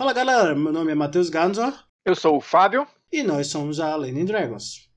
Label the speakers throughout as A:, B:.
A: Fala galera, meu nome é Matheus Ganzor.
B: Eu sou o Fábio.
A: E nós somos a Lenin Dragons.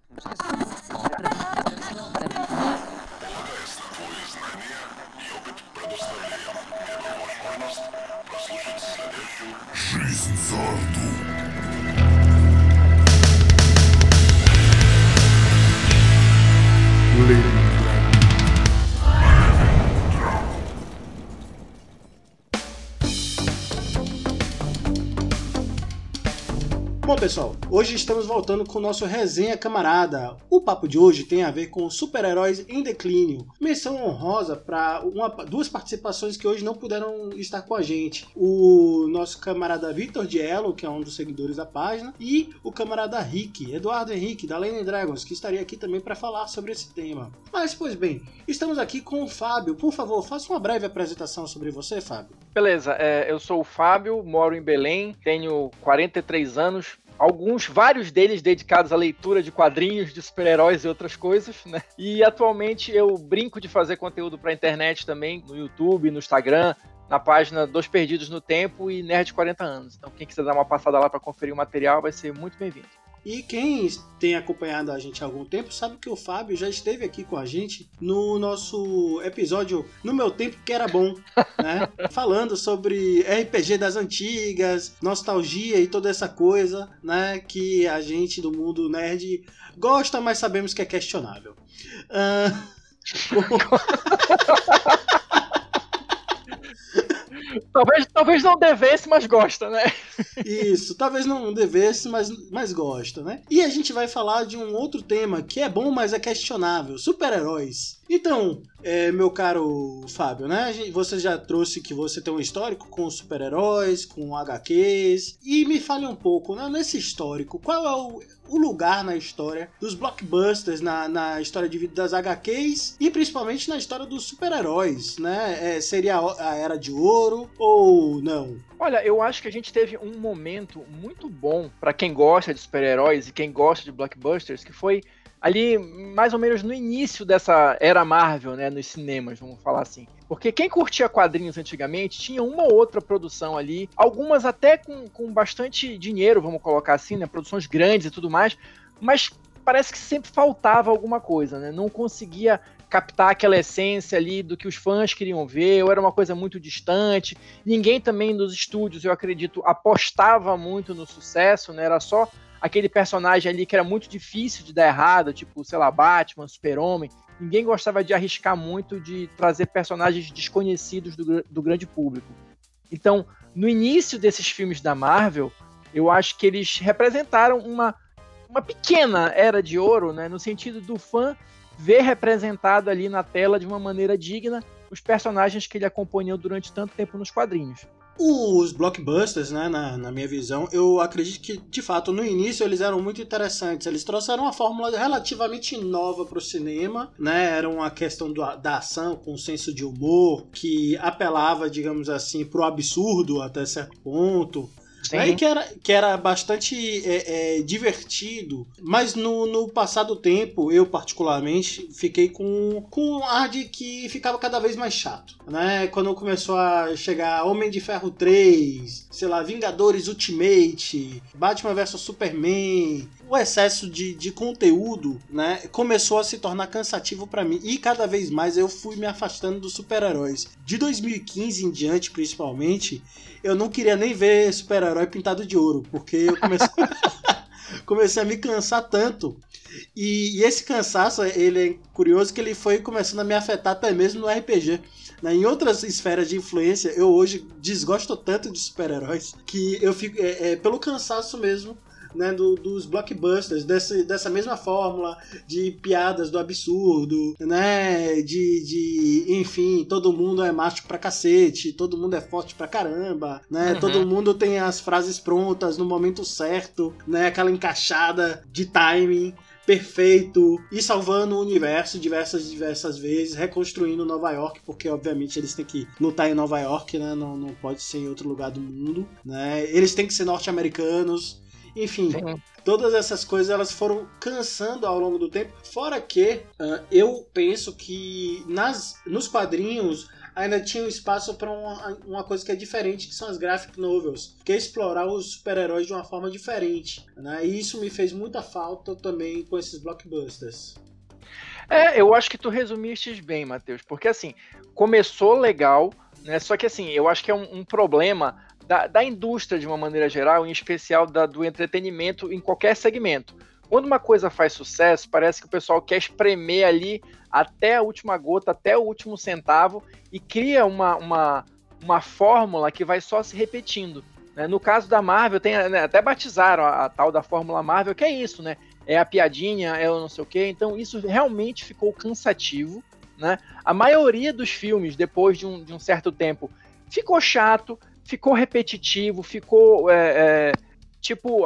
A: Bom, pessoal, hoje estamos voltando com o nosso resenha camarada. O papo de hoje tem a ver com super-heróis em declínio. Menção honrosa para duas participações que hoje não puderam estar com a gente. O nosso camarada Victor Diello, que é um dos seguidores da página, e o camarada Rick, Eduardo Henrique, da Lane Dragons, que estaria aqui também para falar sobre esse tema. Mas, pois bem, estamos aqui com o Fábio. Por favor, faça uma breve apresentação sobre você, Fábio.
B: Beleza, é, eu sou o Fábio, moro em Belém, tenho 43 anos, alguns, vários deles dedicados à leitura de quadrinhos de super-heróis e outras coisas, né? E atualmente eu brinco de fazer conteúdo para internet também, no YouTube, no Instagram, na página Dos Perdidos no Tempo e Nerd 40 anos. Então quem quiser dar uma passada lá para conferir o material vai ser muito bem-vindo.
A: E quem tem acompanhado a gente há algum tempo sabe que o Fábio já esteve aqui com a gente no nosso episódio No Meu Tempo Que Era Bom, né? Falando sobre RPG das antigas, nostalgia e toda essa coisa, né? Que a gente do mundo nerd gosta, mas sabemos que é questionável. Uh...
B: talvez, talvez não devesse, mas gosta, né?
A: Isso, talvez não devesse, mas, mas gosta, né? E a gente vai falar de um outro tema que é bom, mas é questionável: super-heróis. Então, é, meu caro Fábio, né? Você já trouxe que você tem um histórico com super-heróis, com HQs. E me fale um pouco, né? Nesse histórico, qual é o, o lugar na história dos blockbusters, na, na história de vida das HQs e principalmente na história dos super-heróis, né? É, seria a, Era de Ouro ou não?
B: Olha, eu acho que a gente teve um momento muito bom para quem gosta de super-heróis e quem gosta de blockbusters, que foi ali mais ou menos no início dessa era Marvel, né, nos cinemas, vamos falar assim. Porque quem curtia quadrinhos antigamente tinha uma ou outra produção ali, algumas até com, com bastante dinheiro, vamos colocar assim, né, produções grandes e tudo mais, mas parece que sempre faltava alguma coisa, né? Não conseguia captar aquela essência ali do que os fãs queriam ver, ou era uma coisa muito distante. Ninguém também nos estúdios, eu acredito, apostava muito no sucesso, né? Era só aquele personagem ali que era muito difícil de dar errado, tipo, sei lá, Batman, Super-Homem. Ninguém gostava de arriscar muito de trazer personagens desconhecidos do, do grande público. Então, no início desses filmes da Marvel, eu acho que eles representaram uma, uma pequena era de ouro, né, no sentido do fã ver representado ali na tela de uma maneira digna os personagens que ele acompanhou durante tanto tempo nos quadrinhos.
A: Os blockbusters, né, na, na, minha visão, eu acredito que, de fato, no início eles eram muito interessantes. Eles trouxeram uma fórmula relativamente nova para o cinema, né? Era uma questão do, da ação com senso de humor que apelava, digamos assim, para o absurdo até certo ponto. Aí que era, que era bastante é, é, divertido, mas no, no passar do tempo, eu particularmente fiquei com, com um ar de que ficava cada vez mais chato. Né? Quando começou a chegar Homem de Ferro 3, sei lá, Vingadores Ultimate, Batman vs Superman, o excesso de, de conteúdo, né, começou a se tornar cansativo para mim e cada vez mais eu fui me afastando dos super-heróis. De 2015 em diante, principalmente, eu não queria nem ver super-herói pintado de ouro, porque eu comecei, comecei a me cansar tanto. E, e, esse cansaço, ele é curioso que ele foi começando a me afetar até mesmo no RPG. Né? Em outras esferas de influência, eu hoje desgosto tanto de super-heróis que eu fico. É, é, pelo cansaço mesmo né, do, dos blockbusters, desse, dessa mesma fórmula de piadas do absurdo, né, de, de, enfim, todo mundo é macho pra cacete, todo mundo é forte pra caramba, né, uhum. todo mundo tem as frases prontas no momento certo, né, aquela encaixada de timing perfeito e salvando o universo diversas diversas vezes, reconstruindo Nova York, porque obviamente eles têm que lutar em Nova York, né? Não, não pode ser em outro lugar do mundo, né? Eles têm que ser norte-americanos, enfim, Sim. todas essas coisas elas foram cansando ao longo do tempo. Fora que uh, eu penso que nas, nos quadrinhos ainda tinha espaço para uma, uma coisa que é diferente, que são as graphic novels, que é explorar os super-heróis de uma forma diferente. Né? E isso me fez muita falta também com esses blockbusters.
B: É, eu acho que tu resumiste bem, Matheus, porque assim, começou legal, né? Só que assim, eu acho que é um, um problema da, da, indústria de uma maneira geral, em especial da, do entretenimento em qualquer segmento. Quando uma coisa faz sucesso, parece que o pessoal quer espremer ali até a última gota, até o último centavo e cria uma, uma, uma fórmula que vai só se repetindo. Né? No caso da Marvel, tem, né, até batizaram a, a, tal da Fórmula Marvel, que é isso, né? É a piadinha, é o não sei o quê. Então, isso realmente ficou cansativo. Né? A maioria dos filmes, depois de um, de um certo tempo, ficou chato, ficou repetitivo, ficou é, é, tipo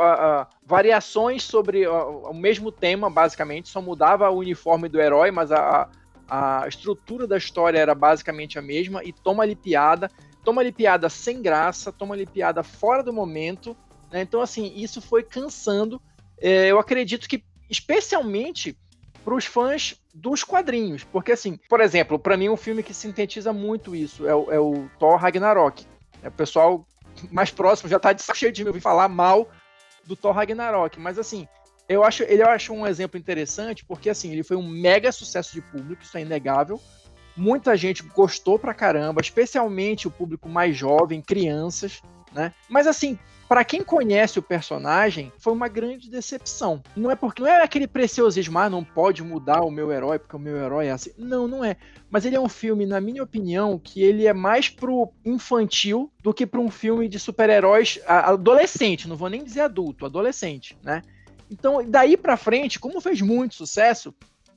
B: variações sobre o mesmo tema, basicamente, só mudava o uniforme do herói, mas a, a estrutura da história era basicamente a mesma, e toma-lhe piada, toma-lhe piada sem graça, toma-lhe piada fora do momento, né? então assim, isso foi cansando, é, eu acredito que especialmente para os fãs dos quadrinhos, porque assim, por exemplo, para mim um filme que sintetiza muito isso é o, é o Thor Ragnarok, é, o pessoal mais próximo já tá de cheio de me ouvir falar mal do Thor Ragnarok. Mas assim, eu acho, ele eu acho um exemplo interessante, porque assim, ele foi um mega sucesso de público, isso é inegável. Muita gente gostou pra caramba, especialmente o público mais jovem, crianças, né? Mas assim, para quem conhece o personagem, foi uma grande decepção. Não é porque não é aquele preciosismo, ah, não pode mudar o meu herói porque o meu herói é assim. Não, não é. Mas ele é um filme, na minha opinião, que ele é mais pro infantil do que para um filme de super-heróis adolescente, não vou nem dizer adulto, adolescente, né? Então, daí para frente, como fez muito sucesso,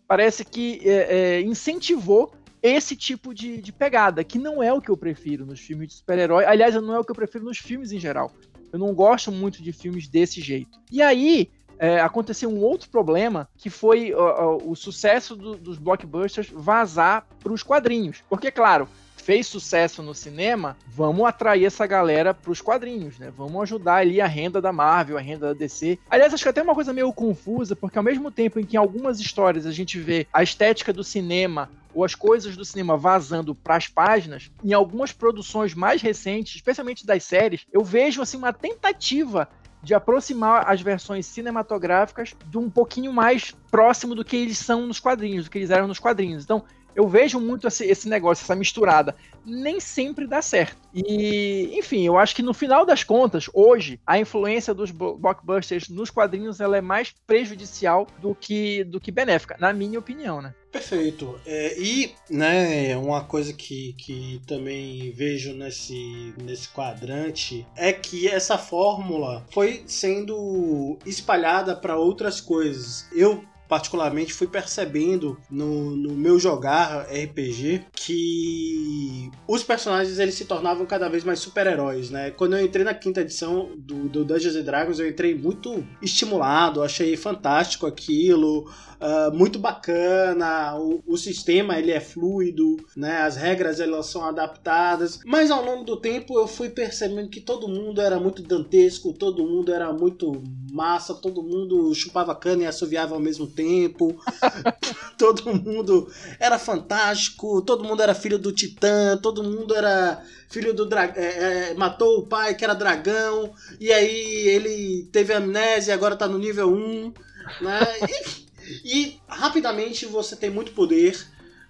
B: parece que é, é, incentivou esse tipo de, de, pegada, que não é o que eu prefiro nos filmes de super-herói. Aliás, não é o que eu prefiro nos filmes em geral. Eu não gosto muito de filmes desse jeito. E aí, é, aconteceu um outro problema que foi o sucesso do, dos blockbusters vazar para os quadrinhos. Porque, claro, fez sucesso no cinema, vamos atrair essa galera para os quadrinhos, né? Vamos ajudar ali a renda da Marvel, a renda da DC. Aliás, acho que até uma coisa meio confusa, porque ao mesmo tempo em que em algumas histórias a gente vê a estética do cinema ou as coisas do cinema vazando para as páginas, em algumas produções mais recentes, especialmente das séries, eu vejo assim uma tentativa de aproximar as versões cinematográficas de um pouquinho mais próximo do que eles são nos quadrinhos, do que eles eram nos quadrinhos. Então, eu vejo muito esse, esse, negócio, essa misturada. Nem sempre dá certo. E, enfim, eu acho que no final das contas, hoje, a influência dos blockbusters nos quadrinhos ela é mais prejudicial do que, do que benéfica, na minha opinião, né?
A: Perfeito. É, e, né, uma coisa que, que também vejo nesse, nesse quadrante é que essa fórmula foi sendo espalhada para outras coisas. Eu particularmente fui percebendo no, no meu jogar RPG que os personagens eles se tornavam cada vez mais super-heróis, né? Quando eu entrei na quinta edição do, do Dungeons and Dragons, eu entrei muito estimulado, achei fantástico aquilo, uh, muito bacana, o, o, sistema ele é fluido, né? As regras elas são adaptadas, mas ao longo do tempo eu fui percebendo que todo mundo era muito dantesco, todo mundo era muito massa, todo mundo chupava cana e assoviava ao mesmo tempo, todo mundo era fantástico, todo mundo era filho do Titã, todo mundo era filho do dragão, é, é, matou o pai que era dragão, e aí ele teve amnésia, agora tá no nível 1, né? E, e rapidamente você tem muito poder,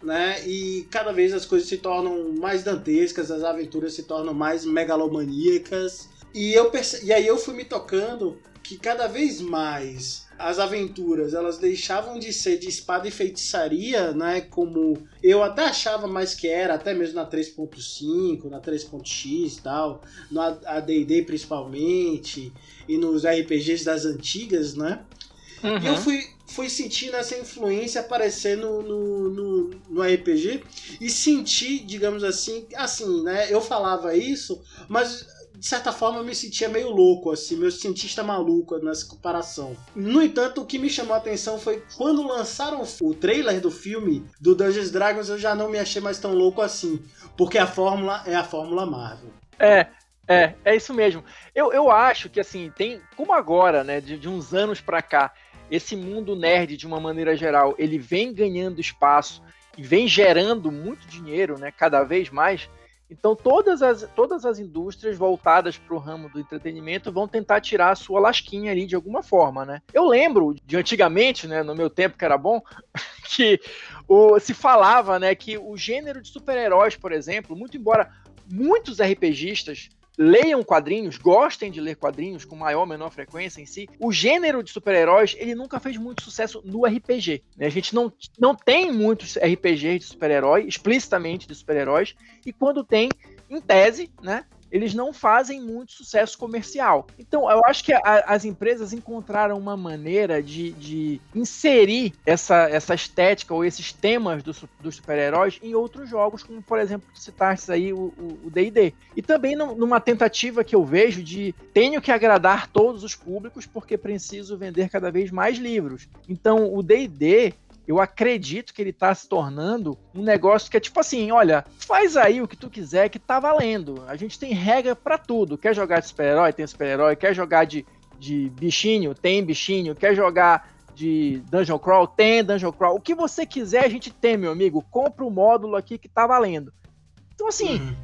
A: né? E cada vez as coisas se tornam mais dantescas, as aventuras se tornam mais megalomaníacas. E, eu perce... e aí eu fui me tocando que cada vez mais as aventuras elas deixavam de ser de espada e feitiçaria, né? Como eu até achava mais que era, até mesmo na 3.5, na 3.x e tal, no AD&D principalmente e nos RPGs das antigas, né? Uhum. E eu fui, fui sentindo essa influência aparecer no, no, no, RPG e senti, digamos assim, assim, né? Eu falava isso, mas de certa forma eu me sentia meio louco, assim, meu cientista maluco nessa comparação. No entanto, o que me chamou a atenção foi quando lançaram o trailer do filme do Dungeons Dragons, eu já não me achei mais tão louco assim, porque a fórmula é a fórmula Marvel.
B: É, é, é isso mesmo. Eu, eu acho que assim, tem como agora, né, de, de uns anos pra cá, esse mundo nerd de uma maneira geral, ele vem ganhando espaço e vem gerando muito dinheiro, né, cada vez mais. Então, todas as, todas as indústrias voltadas para o ramo do entretenimento vão tentar tirar a sua lasquinha ali de alguma forma, né? Eu lembro de antigamente, né, no meu tempo que era bom, que o, se falava, né, que o gênero de super-heróis, por exemplo, muito embora muitos RPGistas leiam quadrinhos, gostem de ler quadrinhos com maior ou menor frequência em si, o gênero de super-heróis, ele nunca fez muito sucesso no RPG. Né? A gente não, não tem muitos RPGs de super-herói, explicitamente de super-heróis, e quando tem, em tese, né, eles não fazem muito sucesso comercial. Então, eu acho que a, as empresas encontraram uma maneira de, de inserir essa, essa estética ou esses temas dos do super-heróis em outros jogos, como, por exemplo, citaste aí o D&D. E também no, numa tentativa que eu vejo de tenho que agradar todos os públicos porque preciso vender cada vez mais livros. Então, o D&D eu acredito que ele tá se tornando um negócio que é tipo assim, olha, faz aí o que tu quiser que tá valendo. A gente tem regra para tudo. Quer jogar de super-herói, tem super-herói. Quer jogar de, de bichinho, tem bichinho. Quer jogar de Dungeon Crawl, tem Dungeon Crawl. O que você quiser a gente tem, meu amigo. Compra o módulo aqui que tá valendo. Então assim, uhum.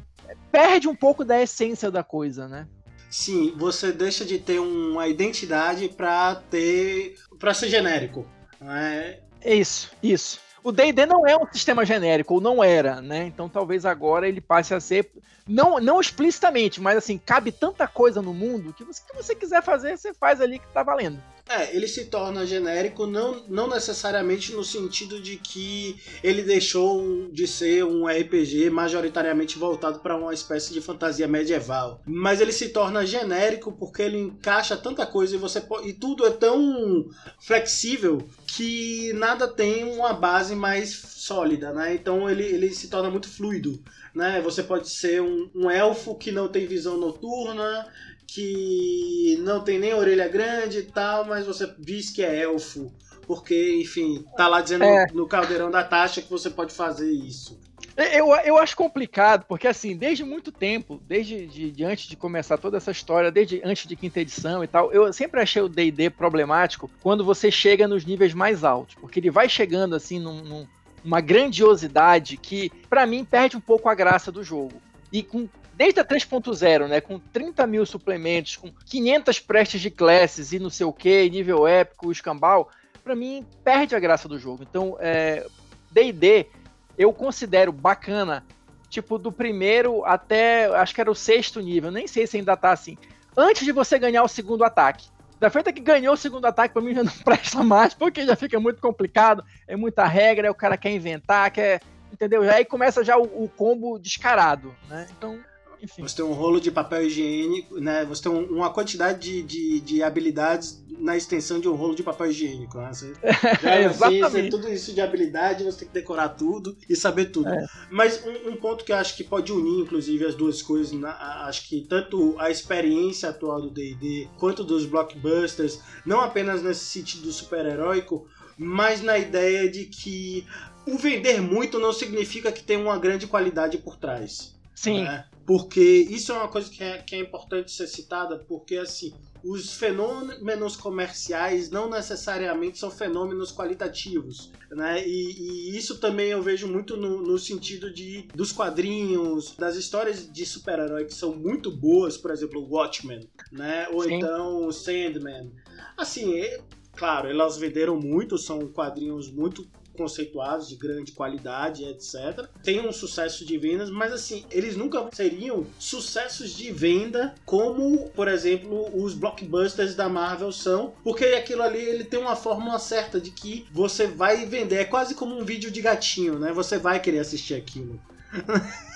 B: perde um pouco da essência da coisa, né?
A: Sim, você deixa de ter uma identidade para ter para ser genérico.
B: É, é isso, isso. O D&D não é um sistema genérico, ou não era, né? Então talvez agora ele passe a ser, não, não explicitamente, mas assim, cabe tanta coisa no mundo que você, que você quiser fazer, você faz ali que tá valendo.
A: É, ele se torna genérico não, não necessariamente no sentido de que ele deixou de ser um RPG majoritariamente voltado para uma espécie de fantasia medieval, mas ele se torna genérico porque ele encaixa tanta coisa e você e tudo é tão flexível que nada tem uma base mais sólida, né? Então ele, ele se torna muito fluido, né? Você pode ser um, um elfo que não tem visão noturna, que não tem nem orelha grande e tal, mas você diz que é elfo. Porque, enfim, tá lá dizendo é. no caldeirão da taxa que você pode fazer isso.
B: Eu, eu acho complicado, porque assim, desde muito tempo, desde de, de, antes de começar toda essa história, desde antes de quinta edição e tal, eu sempre achei o D&D problemático quando você chega nos níveis mais altos, porque ele vai chegando assim num, num uma grandiosidade que, para mim, perde um pouco a graça do jogo. E com desde a 3.0, né, com 30 mil suplementos, com 500 prestes de classes e não sei o que, nível épico, escambau, para mim perde a graça do jogo. Então, D&D é, eu considero bacana, tipo do primeiro até, acho que era o sexto nível, nem sei se ainda tá assim. Antes de você ganhar o segundo ataque. Da feita que ganhou o segundo ataque, pra mim já não presta mais, porque já fica muito complicado, é muita regra, o cara quer inventar, quer. Entendeu? Aí começa já o, o combo descarado, né? Então, enfim.
A: Você tem um rolo de papel higiênico, né? Você tem um, uma quantidade de, de, de, habilidades na extensão de um rolo de papel higiênico. Né? Você,
B: é, exatamente.
A: tudo isso de habilidade, você tem que decorar tudo e saber tudo. É. Mas um, um, ponto que eu acho que pode unir, inclusive, as duas coisas, na, acho que tanto a experiência atual do D&D quanto dos blockbusters, não apenas nesse sentido super-heróico, mas na ideia de que o vender muito não significa que tem uma grande qualidade por trás.
B: Sim. Né?
A: Porque isso é uma coisa que é, que é importante ser citada, porque assim, os fenômenos comerciais não necessariamente são fenômenos qualitativos, né? E, e isso também eu vejo muito no, no, sentido de dos quadrinhos, das histórias de super-herói que são muito boas, por exemplo, Watchmen, né? Ou Sim. então Sandman. Assim, é, claro, elas venderam muito, são quadrinhos muito conceituados, de grande qualidade, etc. Tem um sucesso de vendas, mas assim, eles nunca seriam sucessos de venda como, por exemplo, os blockbusters da Marvel são, porque aquilo ali ele tem uma fórmula certa de que você vai vender, é quase como um vídeo de gatinho, né? Você vai querer assistir aquilo.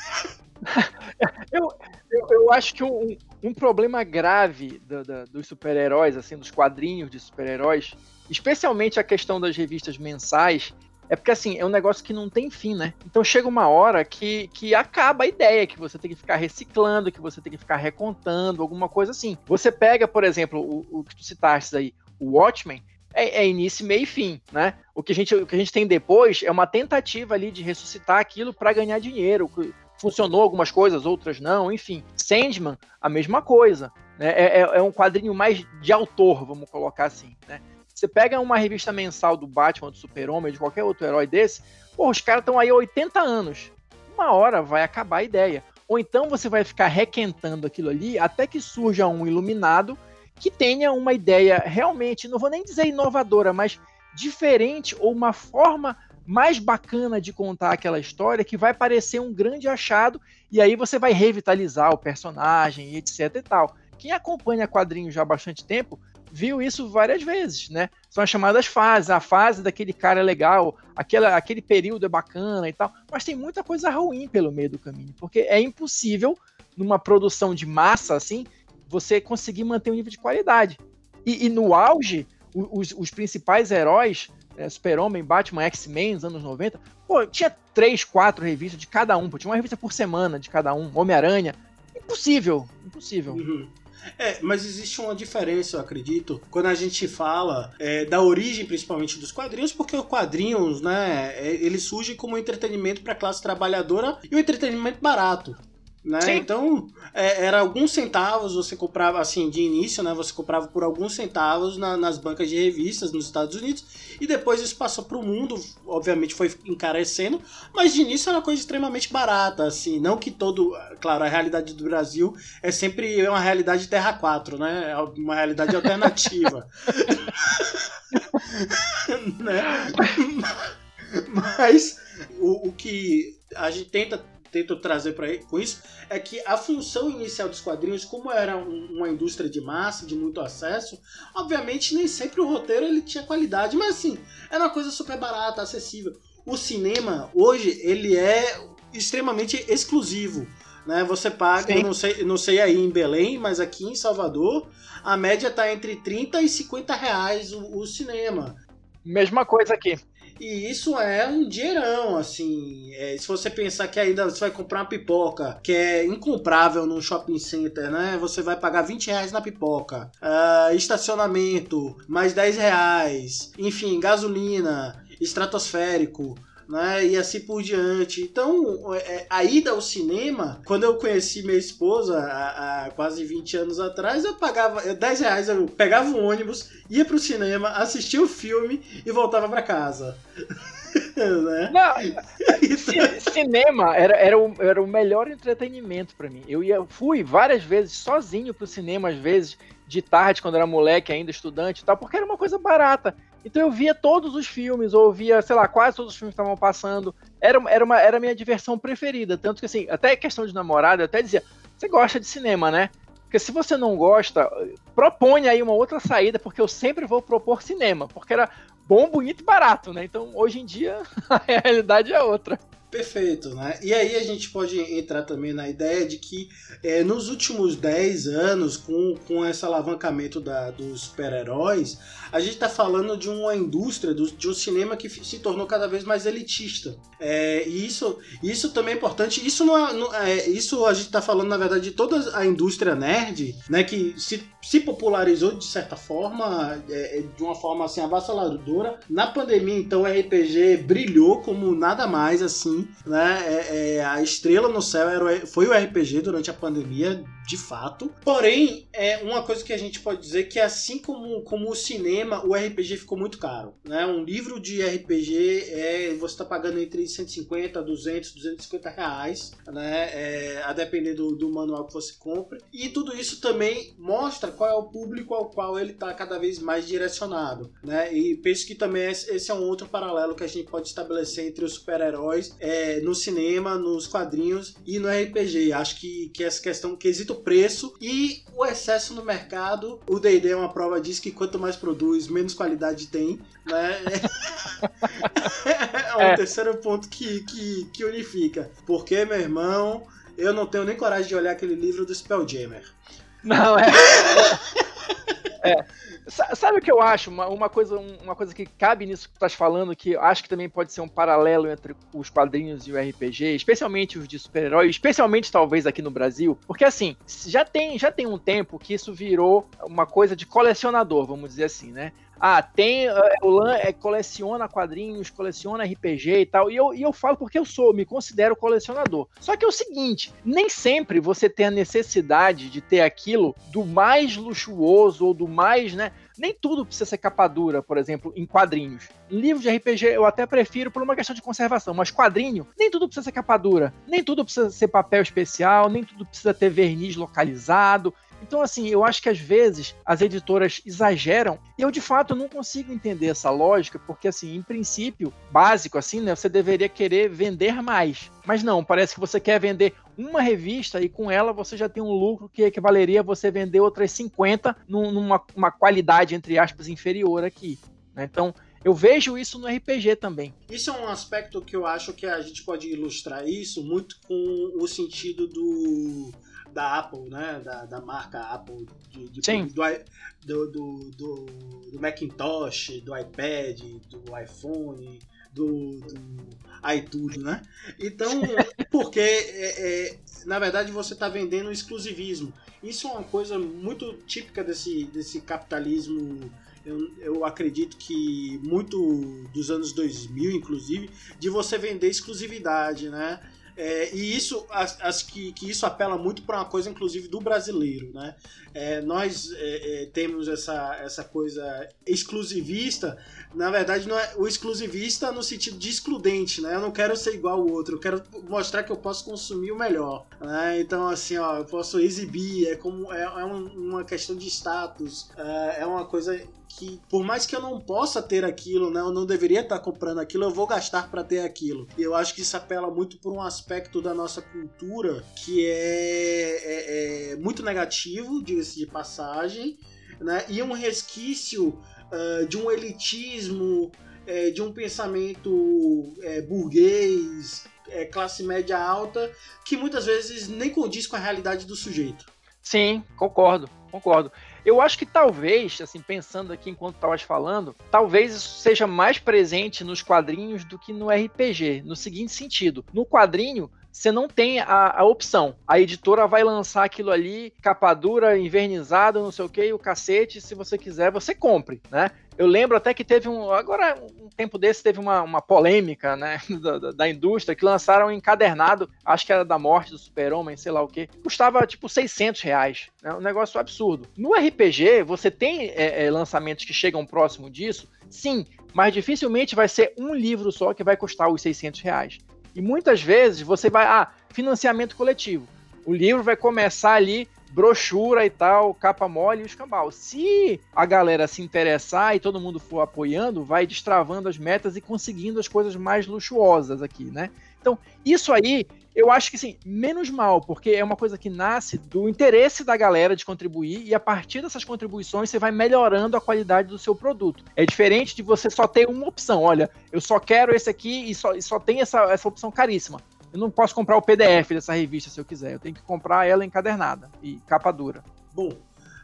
B: eu, eu, eu, acho que um, um problema grave do, do, dos super-heróis, assim, dos quadrinhos de super-heróis, especialmente a questão das revistas mensais, é porque, assim, é um negócio que não tem fim, né? Então chega uma hora que, que acaba a ideia, que você tem que ficar reciclando, que você tem que ficar recontando, alguma coisa assim. Você pega, por exemplo, o, o que tu citaste aí, o Watchmen, é, é, início, meio e fim, né? O que, a gente, o que a gente tem depois é uma tentativa ali de ressuscitar aquilo para ganhar dinheiro. Funcionou algumas coisas, outras não, enfim. Sandman, a mesma coisa. Né? É, é, é, um quadrinho mais de autor, vamos colocar assim, né? Você pega uma revista mensal do Batman, do Super-Homem, de qualquer outro herói desse, pô, os caras estão aí há 80 anos. Uma hora vai acabar a ideia. Ou então você vai ficar requentando aquilo ali até que surja um iluminado que tenha uma ideia realmente, não vou nem dizer inovadora, mas diferente ou uma forma mais bacana de contar aquela história que vai parecer um grande achado e aí você vai revitalizar o personagem, etc e tal. Quem acompanha quadrinhos já há bastante tempo viu isso várias vezes, né? São as chamadas fases, a fase daquele cara é legal, aquela, aquele período é bacana e tal, mas tem muita coisa ruim pelo meio do caminho, porque é impossível numa produção de massa assim você conseguir manter um nível de qualidade. E, e no auge, os, os principais heróis é, Super-Homem, Batman, X-Men nos anos 90, pô, tinha três, quatro revistas de cada um, pô, tinha uma revista por semana de cada um, Homem-Aranha. Impossível, impossível.
A: Uhum. É, mas existe uma diferença, eu acredito, quando a gente fala é, da origem, principalmente dos quadrinhos, porque os quadrinhos, né, é, eles surgem como entretenimento para a classe trabalhadora e um entretenimento barato. Né? Então, é, era alguns centavos, você comprava, assim, de início, né? Você comprava por alguns centavos na, nas bancas de revistas nos Estados Unidos, e depois isso passou para o mundo, obviamente foi encarecendo, mas de início era uma coisa extremamente barata, assim, não que todo, claro, a realidade do Brasil é sempre uma realidade Terra 4, né? É uma realidade alternativa. né? Mas o, o que a gente tenta tento trazer para com isso é que a função inicial dos quadrinhos, como era um, uma indústria de massa, de muito acesso, obviamente nem sempre o roteiro ele tinha qualidade, mas assim, era uma coisa super barata, acessível. O cinema hoje ele é extremamente exclusivo. Né? Você paga, não sei, não sei aí em Belém, mas aqui em Salvador, a média está entre 30 e 50 reais o, o cinema.
B: Mesma coisa aqui.
A: E isso é um dinheirão, assim. É, se você pensar que ainda você vai comprar uma pipoca, que é incomprável num shopping center, né? Você vai pagar 20 reais na pipoca. Uh, estacionamento, mais 10 reais. Enfim, gasolina, estratosférico né? E assim por diante. Então, é, a ida ao cinema, quando eu conheci minha esposa há, há, quase 20 anos atrás, eu pagava 10 reais, eu pegava um ônibus, ia pro cinema, assistia o filme e voltava para casa.
B: né? Não, então... cinema era, era, o, era o melhor entretenimento para mim. Eu ia, fui várias vezes sozinho pro cinema, às vezes, de tarde, quando era moleque, ainda estudante e tal, porque era uma coisa barata. Então eu via todos os filmes, ou via, sei lá, quase todos os filmes que estavam passando. Era, era, uma, era a minha diversão preferida. Tanto que, assim, até questão de namorada, eu até dizia: você gosta de cinema, né? Porque se você não gosta, propõe aí uma outra saída, porque eu sempre vou propor cinema. Porque era bom, bonito e barato, né? Então hoje em dia a realidade é outra.
A: Perfeito, né? E aí a gente pode entrar também na ideia de que é, nos últimos 10 anos, com, com esse alavancamento da, dos super-heróis, a gente está falando de uma indústria, do, de um cinema que se tornou cada vez mais elitista. É, e isso, isso também é importante. Isso, não é, não é isso a gente está falando, na verdade, de toda a indústria nerd, né? Que se, se popularizou de certa forma, é, é de uma forma assim avassaladora. Na pandemia, então, o RPG brilhou como nada mais assim. Né? É, é, a estrela no céu era, foi o RPG durante a pandemia, de fato. Porém, é uma coisa que a gente pode dizer que assim como, como o cinema, o RPG ficou muito caro. Né? Um livro de RPG é você está pagando entre 150, 200, 250 reais, né? É, a depender do, do manual que você compra. E tudo isso também mostra qual é o público ao qual ele está cada vez mais direcionado. Né? E penso que também esse é um outro paralelo que a gente pode estabelecer entre os super-heróis é, no cinema, nos quadrinhos e no RPG. Acho que, que essa questão, quesito preço e o excesso no mercado. O D&D é uma prova disso que quanto mais produz, menos qualidade tem, né? é um é. terceiro ponto que, que, que unifica. Porque, meu irmão, eu não tenho nem coragem de olhar aquele livro do Spelljammer.
B: Não, é. é. Sabe o que eu acho? Uma, uma, coisa, uma coisa que cabe nisso que tu estás falando, que acho que também pode ser um paralelo entre os quadrinhos e o RPG, especialmente os de super-herói, especialmente talvez aqui no Brasil, porque assim, já tem, já tem um tempo que isso virou uma coisa de colecionador, vamos dizer assim, né? Ah, tem, é, o Lan é, coleciona quadrinhos, coleciona RPG e tal, e eu, e eu falo porque eu sou, me considero colecionador. Só que é o seguinte, nem sempre você tem a necessidade de ter aquilo do mais luxuoso ou do mais, né, nem tudo precisa ser capa dura, por exemplo, em quadrinhos. Livro de RPG eu até prefiro por uma questão de conservação, mas quadrinho, nem tudo precisa ser capa dura, nem tudo precisa ser papel especial, nem tudo precisa ter verniz localizado. Então, assim, eu acho que às vezes as editoras exageram e eu de fato não consigo entender essa lógica, porque, assim, em princípio, básico, assim, né, você deveria querer vender mais. Mas não, parece que você quer vender uma revista e com ela você já tem um lucro que equivaleria a você vender outras 50 numa uma qualidade, entre aspas, inferior aqui. Né? Então, eu vejo isso no RPG também.
A: Isso é um aspecto que eu acho que a gente pode ilustrar isso muito com o sentido do da Apple, né? Da, da marca Apple, de, de
B: Sim.
A: Do, do, do, do, Macintosh, do iPad, do iPhone, do, do iTunes, né? Então, porque é, é, na verdade você está vendendo exclusivismo. Isso é uma coisa muito típica desse, desse capitalismo eu, eu, acredito que muito dos anos 2000, inclusive, de você vender exclusividade, né? É, e isso, acho que, que isso apela muito para uma coisa, inclusive, do brasileiro, né? É, nós é, é, temos essa, essa coisa exclusivista, na verdade, não é o exclusivista no sentido de excludente, né? Eu não quero ser igual ao outro, eu quero mostrar que eu posso consumir o melhor, né? Então, assim, ó, eu posso exibir, é como é, é uma questão de status, é, é uma coisa que por mais que eu não possa ter aquilo, né, eu não deveria estar comprando aquilo, eu vou gastar para ter aquilo. E eu acho que isso apela muito por um aspecto da nossa cultura que é, é, é muito negativo, diga-se de passagem, né, e um resquício uh, de um elitismo, uh, de um pensamento uh, burguês, classe média alta, que muitas vezes nem condiz com a realidade do sujeito.
B: Sim, concordo, concordo. Eu acho que talvez, assim, pensando aqui enquanto estavas falando, talvez isso seja mais presente nos quadrinhos do que no RPG, no seguinte sentido. No quadrinho, você não tem a, a, opção. A editora vai lançar aquilo ali, capa dura, invernizada, não sei o que, o cacete, se você quiser, você compre, né? Eu lembro até que teve um. Agora, um tempo desse, teve uma, uma polêmica, né? Da, da, indústria, que lançaram um encadernado, acho que era da morte do Super-Homem, sei lá o que. Custava tipo 600 reais. Né? Um negócio absurdo. No RPG, você tem é, é, lançamentos que chegam próximo disso, sim, mas dificilmente vai ser um livro só que vai custar os 600 reais. E muitas vezes você vai. Ah, financiamento coletivo. O livro vai começar ali brochura e tal, capa mole e o escambau. Se a galera se interessar e todo mundo for apoiando, vai destravando as metas e conseguindo as coisas mais luxuosas aqui, né? Então, isso aí, eu acho que sim, menos mal, porque é uma coisa que nasce do interesse da galera de contribuir e a partir dessas contribuições você vai melhorando a qualidade do seu produto. É diferente de você só ter uma opção. Olha, eu só quero esse aqui e só, e só tem essa, essa opção caríssima. Eu não posso comprar o PDF dessa revista se eu quiser. Eu tenho que comprar ela encadernada e capa dura.
A: Bom,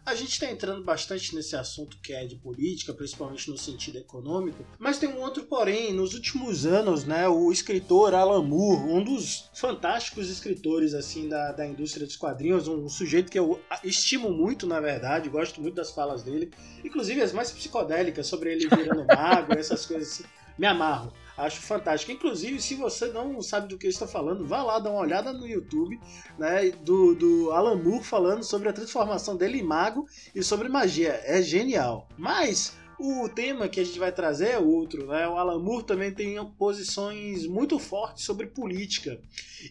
A: a gente está entrando bastante nesse assunto que é de política, principalmente no sentido econômico, mas tem um outro porém. Nos últimos anos, né, o escritor Alan Moore, um dos fantásticos escritores assim da, da indústria dos quadrinhos, um sujeito que eu estimo muito, na verdade, gosto muito das falas dele, inclusive as mais psicodélicas sobre ele virando mago, essas coisas assim, me amarro. Acho fantástico. Inclusive, se você não sabe do que eu estou falando, vá lá dar uma olhada no YouTube, né? Do, do Alan Moore falando sobre a transformação dele em mago e sobre magia. É genial. Mas o tema que a gente vai trazer é outro, né? O Alan Moore também tem posições muito fortes sobre política.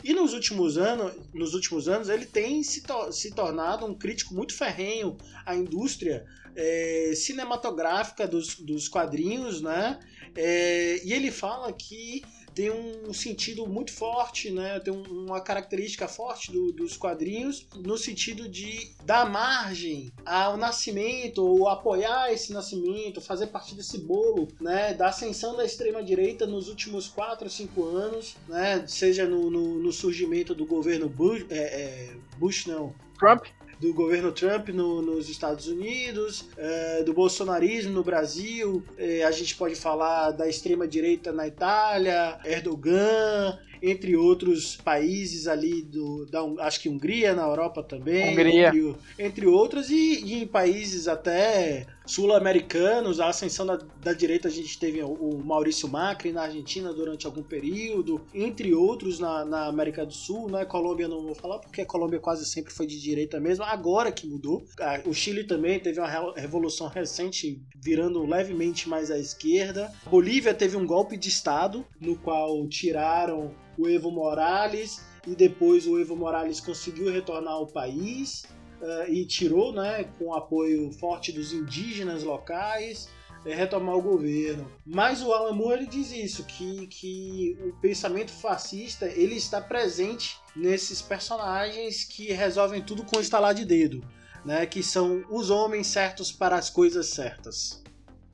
A: E nos últimos anos, nos últimos anos ele tem se, to se tornado um crítico muito ferrenho à indústria é, cinematográfica dos, dos quadrinhos, né? É, e ele fala que tem um sentido muito forte, né? Tem uma característica forte do, dos quadrinhos no sentido de dar margem ao nascimento ou apoiar esse nascimento, fazer parte desse bolo, né? Da ascensão da extrema direita nos últimos 4 ou 5 anos, né? Seja no, no, no surgimento do governo Bush, é, é, Bush não,
B: Trump
A: do governo Trump no, nos Estados Unidos, é, do bolsonarismo no Brasil, é, a gente pode falar da extrema-direita na Itália, Erdogan, entre outros países ali do da acho que Hungria na Europa também,
B: Hungria.
A: Entre, entre outros e, e em países até sul-americanos, a ascensão da, da, direita a gente teve o Maurício Macri na Argentina durante algum período, entre outros na, na América do Sul, né? Colômbia não vou falar porque a Colômbia quase sempre foi de direita mesmo, agora que mudou. O Chile também teve uma revolução recente virando levemente mais à esquerda. A Bolívia teve um golpe de estado no qual tiraram o Evo Morales e depois o Evo Morales conseguiu retornar ao país uh, e tirou, né, com apoio forte dos indígenas locais, é, retomar o governo. Mas o Alan Moore ele diz isso, que, que o pensamento fascista ele está presente nesses personagens que resolvem tudo com estalar de dedo, né, que são os homens certos para as coisas certas.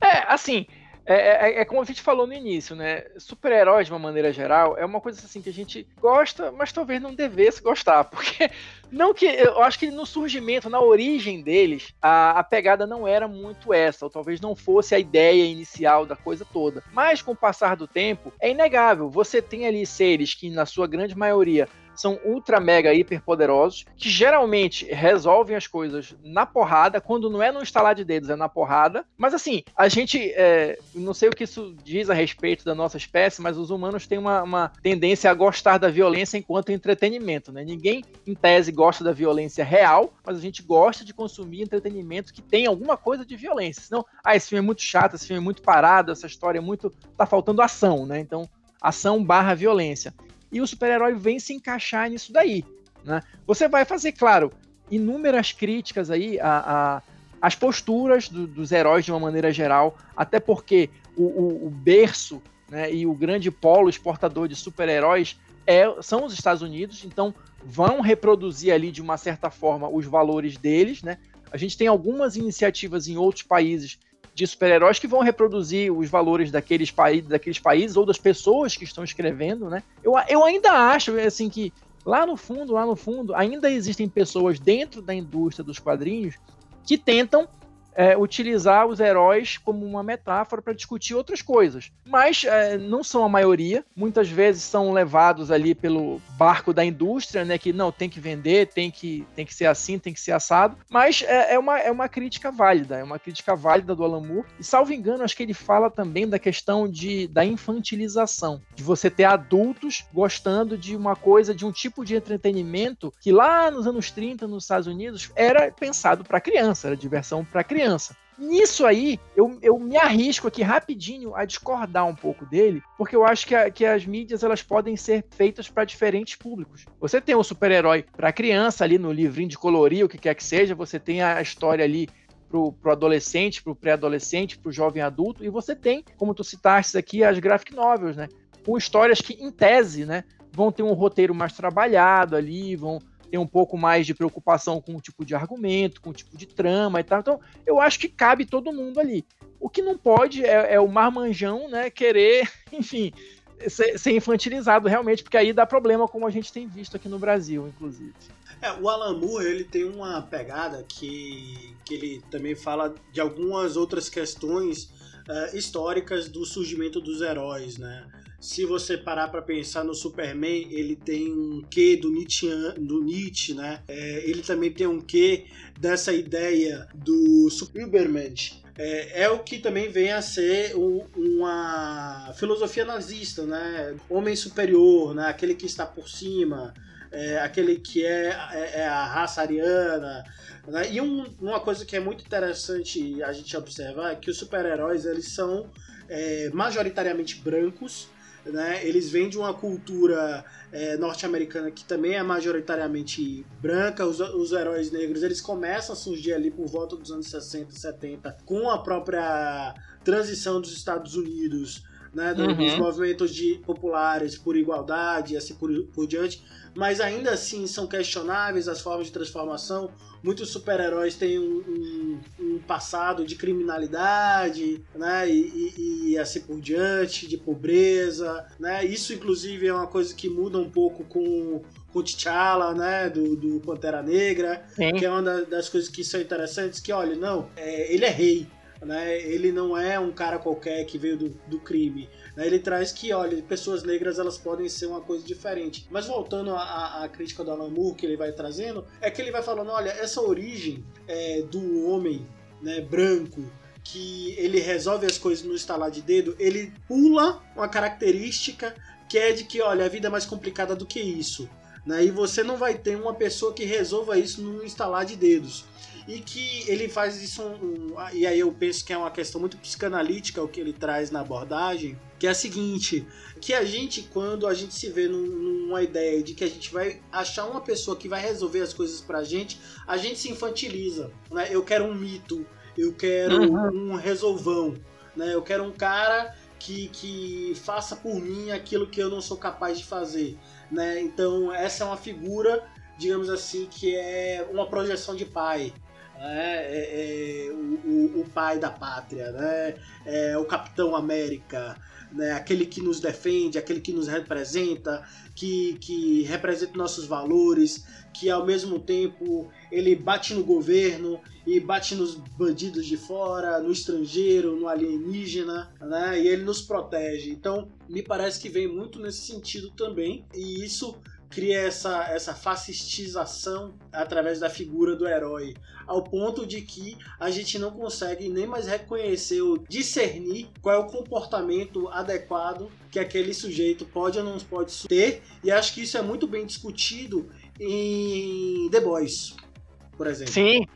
B: É, assim, é, é, é, como a gente falou no início, né? Super-heróis, de uma maneira geral, é uma coisa assim que a gente gosta, mas talvez não devesse gostar. Porque não que. Eu acho que no surgimento, na origem deles, a, a pegada não era muito essa, ou talvez não fosse a ideia inicial da coisa toda. Mas com o passar do tempo, é inegável. Você tem ali seres que, na sua grande maioria, são ultra mega hiper poderosos, que geralmente resolvem as coisas na porrada, quando não é no estalar de dedos, é na porrada. Mas assim, a gente, é, não sei o que isso diz a respeito da nossa espécie, mas os humanos têm uma, uma tendência a gostar da violência enquanto entretenimento, né? Ninguém, em tese, gosta da violência real, mas a gente gosta de consumir entretenimento que tem alguma coisa de violência. Senão, ah, esse filme é muito chato, esse filme é muito parado, essa história é muito. tá faltando ação, né? Então, ação barra violência e o super-herói vem se encaixar nisso daí. Né? Você vai fazer, claro, inúmeras críticas aí a, a as posturas do, dos heróis de uma maneira geral, até porque o, o, o berço né, e o grande polo exportador de super-heróis é, são os Estados Unidos, então vão reproduzir ali de uma certa forma os valores deles. Né? A gente tem algumas iniciativas em outros países de super-heróis que vão reproduzir os valores daqueles, países, daqueles países ou das pessoas que estão escrevendo, né? Eu, eu ainda acho, assim, que lá no fundo, lá no fundo, ainda existem pessoas dentro da indústria dos quadrinhos que tentam é, utilizar os heróis como uma metáfora para discutir outras coisas. Mas é, não são a maioria, muitas vezes são levados ali pelo barco da indústria, né? Que não, tem que vender, tem que, tem que ser assim, tem que ser assado. Mas é, é uma, é uma crítica válida, é uma crítica válida do Alan Moore. E salvo engano, acho que ele fala também da questão de, da infantilização, de você ter adultos gostando de uma coisa, de um tipo de entretenimento que lá nos anos 30, nos Estados Unidos, era pensado para criança, era diversão para criança criança. Nisso aí, eu, eu me arrisco aqui rapidinho a discordar um pouco dele, porque eu acho que, a, que as mídias elas podem ser feitas para diferentes públicos. Você tem um super-herói para criança ali no livrinho de colorir, o que quer que seja, você tem a história ali pro, pro adolescente, pro pré-adolescente, pro jovem adulto, e você tem, como tu citaste aqui, as graphic novels, né? Com histórias que, em tese, né, vão ter um roteiro mais trabalhado ali, vão tem um pouco mais de preocupação com o tipo de argumento, com o tipo de trama e tal. Então, eu acho que cabe todo mundo ali. O que não pode é, é o marmanjão, né, querer, enfim, ser, ser, infantilizado realmente, porque aí dá problema, como a gente tem visto aqui no Brasil, inclusive.
A: É, o Alan Moore, ele tem uma pegada que, que ele também fala de algumas outras questões uh, históricas do surgimento dos heróis, né? Se você parar para pensar no Superman, ele tem um quê do Nietzsche, do Nietzsche né? É, ele também tem um quê dessa ideia do Superman. É, é, o que também vem a ser um, uma filosofia nazista, né? Homem superior, né? Aquele que está por cima, é, aquele que é, é, é a raça ariana. Né? E um, uma coisa que é muito interessante a gente observar é que os super-heróis eles são é, majoritariamente brancos né? Eles vêm de uma cultura é, norte-americana que também é majoritariamente branca. Os, os, heróis negros eles começam a surgir ali por volta dos anos 60, 70, com a própria transição dos Estados Unidos, né? Do, uhum. Dos movimentos de, populares por igualdade e assim por, por diante. Mas ainda assim são questionáveis as formas de transformação muitos super-heróis têm um, um, um, passado de criminalidade, né? E, e, e, assim por diante, de pobreza, né? Isso, inclusive, é uma coisa que muda um pouco com com T'Challa, né, do, do Pantera Negra, Sim. que é uma das coisas que são interessantes, que, olha, não, é, ele é rei, Né? Ele não é um cara qualquer que veio do, do crime. Né? Ele traz que, olha, pessoas negras elas podem ser uma coisa diferente. Mas voltando à, à crítica do Alan Moore que ele vai trazendo, é que ele vai falando, olha, essa origem é, do homem né, branco que ele resolve as coisas no estalar de dedo, ele pula uma característica que é de que, olha, a vida é mais complicada do que isso. Né? E você não vai ter uma pessoa que resolva isso no instalar de dedos. E que ele faz isso, um, um, e aí eu penso que é uma questão muito psicanalítica o que ele traz na abordagem, que é a seguinte, que a gente, quando a gente se vê num, numa ideia de que a gente vai achar uma pessoa que vai resolver as coisas pra gente, a gente se infantiliza. Né? Eu quero um mito, eu quero uhum. um resolvão, né? eu quero um cara que, que faça por mim aquilo que eu não sou capaz de fazer. Né? Então, essa é uma figura, digamos assim, que é uma projeção de pai. Né? É, é, o, o, pai da pátria, né? é o Capitão América, né? aquele que nos defende, aquele que nos representa, que, que representa nossos valores, que ao mesmo tempo ele bate no governo e bate nos bandidos de fora, no estrangeiro, no alienígena, né? E ele nos protege. Então, me parece que vem muito nesse sentido também, e isso cria essa, essa fascistização através da figura do herói, ao ponto de que a gente não consegue nem mais reconhecer ou discernir qual é o comportamento adequado que aquele sujeito pode ou não pode ter, e acho que isso é muito bem discutido em The Boys, por exemplo.
B: Sim,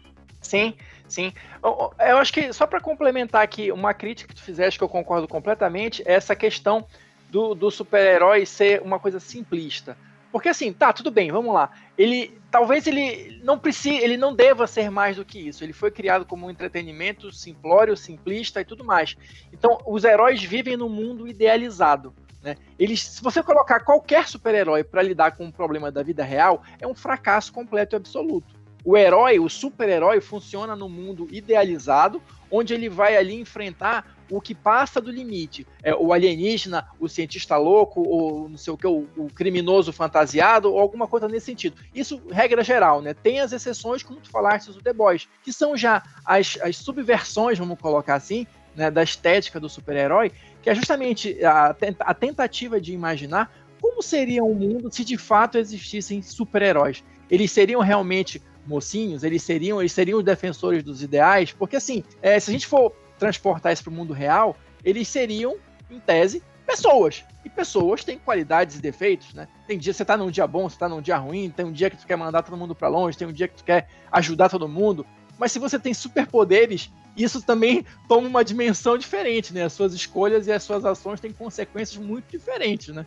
B: sim, sim. Eu acho que, só para complementar aqui, uma crítica que tu fizeste que eu concordo completamente, é essa questão do, do super-herói ser uma coisa simplista. Porque assim, tá, tudo bem, vamos lá. Ele talvez ele não precise, ele não deva ser mais do que isso. Ele foi criado como um entretenimento simplório, simplista e tudo mais. Então, os heróis vivem num mundo idealizado. Né? Eles, se você colocar qualquer super-herói para lidar com um problema da vida real, é um fracasso completo e absoluto. O herói, o super-herói, funciona no mundo idealizado, onde ele vai ali enfrentar o que passa do limite. É, o alienígena, o cientista louco, ou não sei o que, o, o, criminoso fantasiado, ou alguma coisa nesse sentido. Isso, regra geral, né? Tem as exceções, como tu falaste, do The Boys, que são já as, as subversões, vamos colocar assim, né, da estética do super-herói, que é justamente a, a tentativa de imaginar como seria um mundo se de fato existissem super-heróis. Eles seriam realmente mocinhos, eles seriam, eles seriam os defensores dos ideais, porque assim, é, se a gente for transportar isso para o mundo real, eles seriam, em tese, pessoas. E pessoas têm qualidades e defeitos, né? Tem dia que você tá num dia bom, você tá num dia ruim, tem um dia que tu quer mandar todo mundo para longe, tem um dia que tu quer ajudar todo mundo. Mas se você tem superpoderes, isso também toma uma dimensão diferente, né? As suas escolhas e as suas ações têm consequências muito diferentes, né?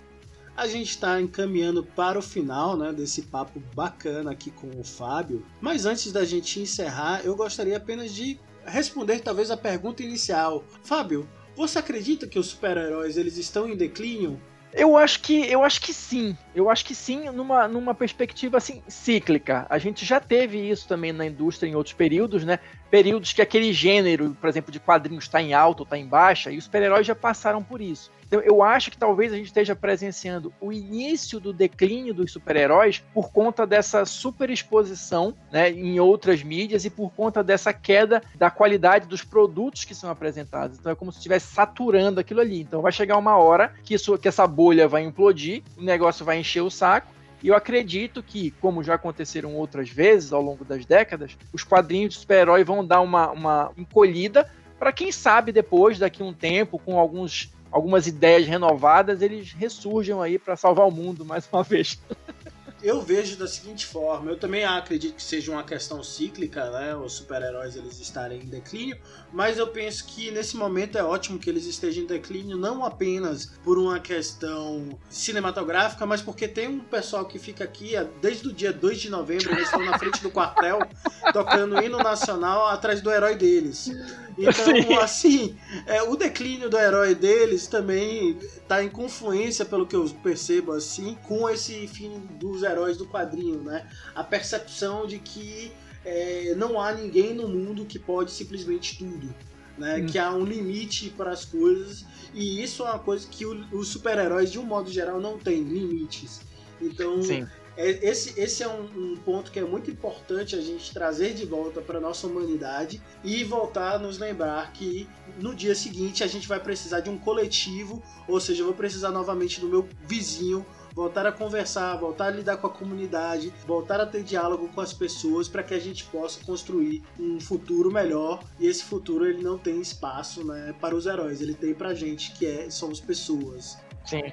A: A gente está encaminhando para o final né, desse papo bacana aqui com o Fábio. Mas antes da gente encerrar, eu gostaria apenas de responder talvez a pergunta inicial. Fábio, você acredita que os super-heróis eles estão em declínio?
B: Eu acho que eu acho que sim. Eu acho que sim, numa, numa perspectiva assim cíclica. A gente já teve isso também na indústria em outros períodos, né? Períodos que aquele gênero, por exemplo, de quadrinhos está em alta ou está em baixa, e os super-heróis já passaram por isso. Então, eu acho que talvez a gente esteja presenciando o início do declínio dos super-heróis por conta dessa superexposição né, em outras mídias e por conta dessa queda da qualidade dos produtos que são apresentados. Então, é como se estivesse saturando aquilo ali. Então, vai chegar uma hora que, isso, que essa bolha vai implodir, o negócio vai encher o saco. E eu acredito que, como já aconteceram outras vezes ao longo das décadas, os quadrinhos de super-herói vão dar uma, uma encolhida para quem sabe depois, daqui a um tempo, com alguns algumas ideias renovadas, eles ressurgem aí para salvar o mundo mais uma vez.
A: Eu vejo da seguinte forma, eu também acredito que seja uma questão cíclica, né, os super-heróis eles estarem em declínio, mas eu penso que nesse momento é ótimo que eles estejam em declínio não apenas por uma questão cinematográfica, mas porque tem um pessoal que fica aqui desde o dia 2 de novembro, eles estão na frente do quartel tocando hino nacional atrás do herói deles. Então, Sim. assim, é, o declínio do herói deles também está em confluência, pelo que eu percebo assim, com esse fim dos heróis do quadrinho, né? A percepção de que é, não há ninguém no mundo que pode simplesmente tudo. Né, hum. Que há um limite para as coisas, e isso é uma coisa que o, os super-heróis, de um modo geral, não têm limites. Então, Sim. é, esse, esse é um, um, ponto que é muito importante a gente trazer de volta para nossa humanidade e voltar a nos lembrar que no dia seguinte a gente vai precisar de um coletivo, ou seja, eu vou precisar novamente do meu vizinho voltar a conversar, voltar a lidar com a comunidade, voltar a ter diálogo com as pessoas para que a gente possa construir um futuro melhor. E esse futuro ele não tem espaço, né, para os heróis, ele tem pra gente que é somos pessoas.
B: Sim.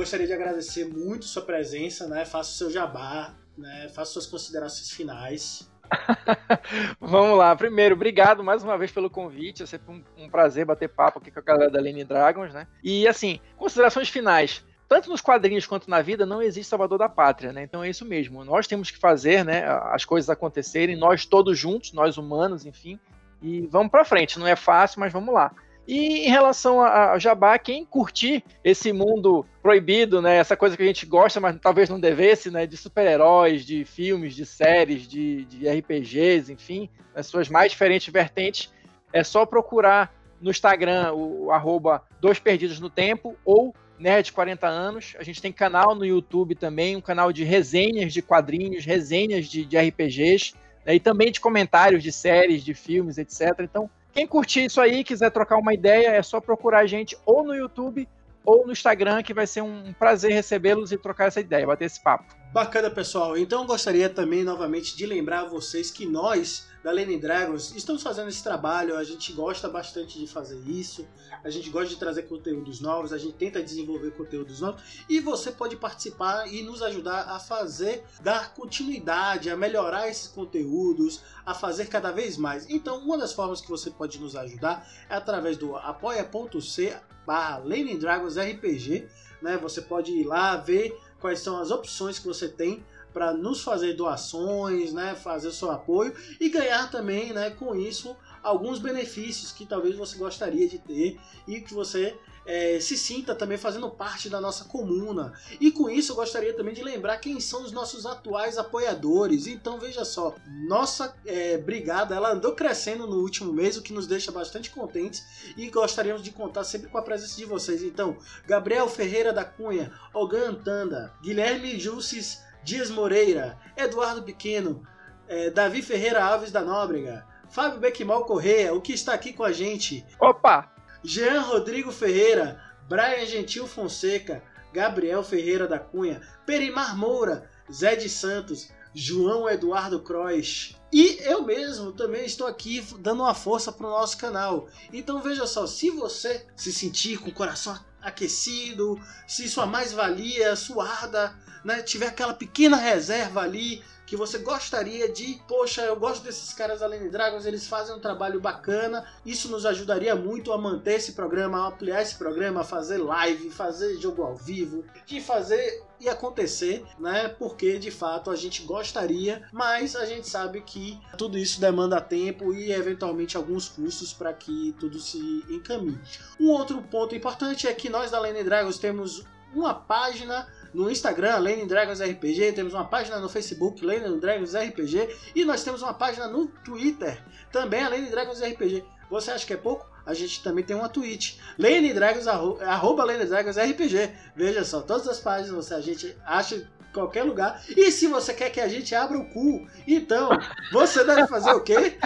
A: Gostaria de agradecer muito sua presença, né? Faça o seu jabá, né? Faça suas considerações finais.
B: Vamos lá. Primeiro, obrigado mais uma vez pelo convite. É sempre um, um, prazer bater papo aqui com a galera da Lane Dragons, né? E assim, considerações finais. Tanto nos quadrinhos quanto na vida não existe salvador da pátria, né? Então é isso mesmo. Nós temos que fazer, né, as coisas acontecerem, nós todos juntos, nós humanos, enfim. E vamos para frente. Não é fácil, mas vamos lá. E em relação ao Jabá, quem curtir esse mundo proibido, né, essa coisa que a gente gosta, mas talvez não devesse, né, de super-heróis, de filmes, de séries, de, de RPGs, enfim, as suas mais diferentes vertentes, é só procurar no Instagram o, o arroba Dois Perdidos no Tempo ou Nerd 40 anos. A gente tem canal no YouTube também, um canal de resenhas de quadrinhos, resenhas de, de RPGs, né, e também de comentários de séries, de filmes, etc. Então, quem curtir isso aí, quiser trocar uma ideia, é só procurar a gente ou no YouTube ou no Instagram, que vai ser um prazer recebê-los e trocar essa ideia, bater esse papo.
A: Bacana, pessoal. Então gostaria também novamente de lembrar a vocês que nós da Lane Dragons estamos fazendo esse trabalho, a gente gosta bastante de fazer isso, a gente gosta de trazer conteúdos novos, a gente tenta desenvolver conteúdos novos e você pode participar e nos ajudar a fazer, dar continuidade, a melhorar esses conteúdos, a fazer cada vez mais. Então, uma das formas que você pode nos ajudar é através do apoia.c barra Dragons RPG, né? Você pode ir lá ver quais são as opções que você tem para nos fazer doações, né, fazer seu apoio e ganhar também, né, com isso alguns benefícios que talvez você gostaria de ter e que você é, se sinta também fazendo parte da nossa comuna. E com isso eu gostaria também de lembrar quem são os nossos atuais apoiadores. Então veja só, nossa é, brigada ela andou crescendo no último mês, o que nos deixa bastante contentes e gostaríamos de contar sempre com a presença de vocês. Então, Gabriel Ferreira da Cunha, Ogan Antanda, Guilherme Jussis Dias Moreira, Eduardo Pequeno, é, Davi Ferreira Alves da Nóbrega, Fábio Beckmal Correia, o que está aqui com a gente.
B: Opa!
A: Jean Rodrigo Ferreira, Brian Gentil Fonseca, Gabriel Ferreira da Cunha, Perimar Moura, Zé de Santos, João Eduardo Croix. E eu mesmo também estou aqui dando uma força para o nosso canal. Então veja só, se você se sentir com o coração aquecido, se sua mais-valia suada, né, tiver aquela pequena reserva ali que você gostaria de, poxa, eu gosto desses caras da Lane Dragons, eles fazem um trabalho bacana, isso nos ajudaria muito a manter esse programa, a ampliar esse programa, a fazer live, fazer jogo ao vivo, de fazer e acontecer, né? Porque de fato a gente gostaria, mas a gente sabe que tudo isso demanda tempo e eventualmente alguns custos para que tudo se encaminhe. Um outro ponto importante é que nós da Lane Dragons temos uma página no Instagram, Lane Dragons RPG, temos uma página no Facebook, Lane Dragons RPG, e nós temos uma página no Twitter, também a Lane Dragons RPG. Você acha que é pouco? A gente também tem uma Twitch, Lane Dragons, arroba Lane Dragons RPG. Veja só, todas as páginas você a gente acha qualquer lugar. E se você quer que a gente abra o cu, então você deve fazer o quê?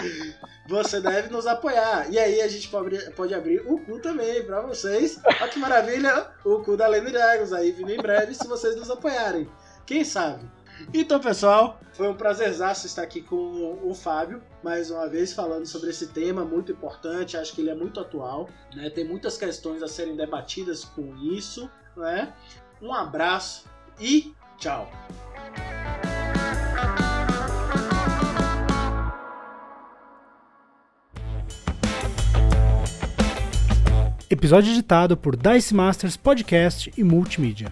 A: você deve nos apoiar. E aí a gente pode, pode abrir o cu também para vocês. Olha que maravilha, o cu da Lene Dragons aí vindo em breve se vocês nos apoiarem. Quem sabe? Então, pessoal, foi um prazerzaço estar aqui com o Fábio, mais uma vez falando sobre esse tema muito importante, acho que ele é muito atual, né? Tem muitas questões a serem debatidas com isso, né? Um abraço e tchau.
C: Episódio editado por Dice Masters Podcast e Multimídia.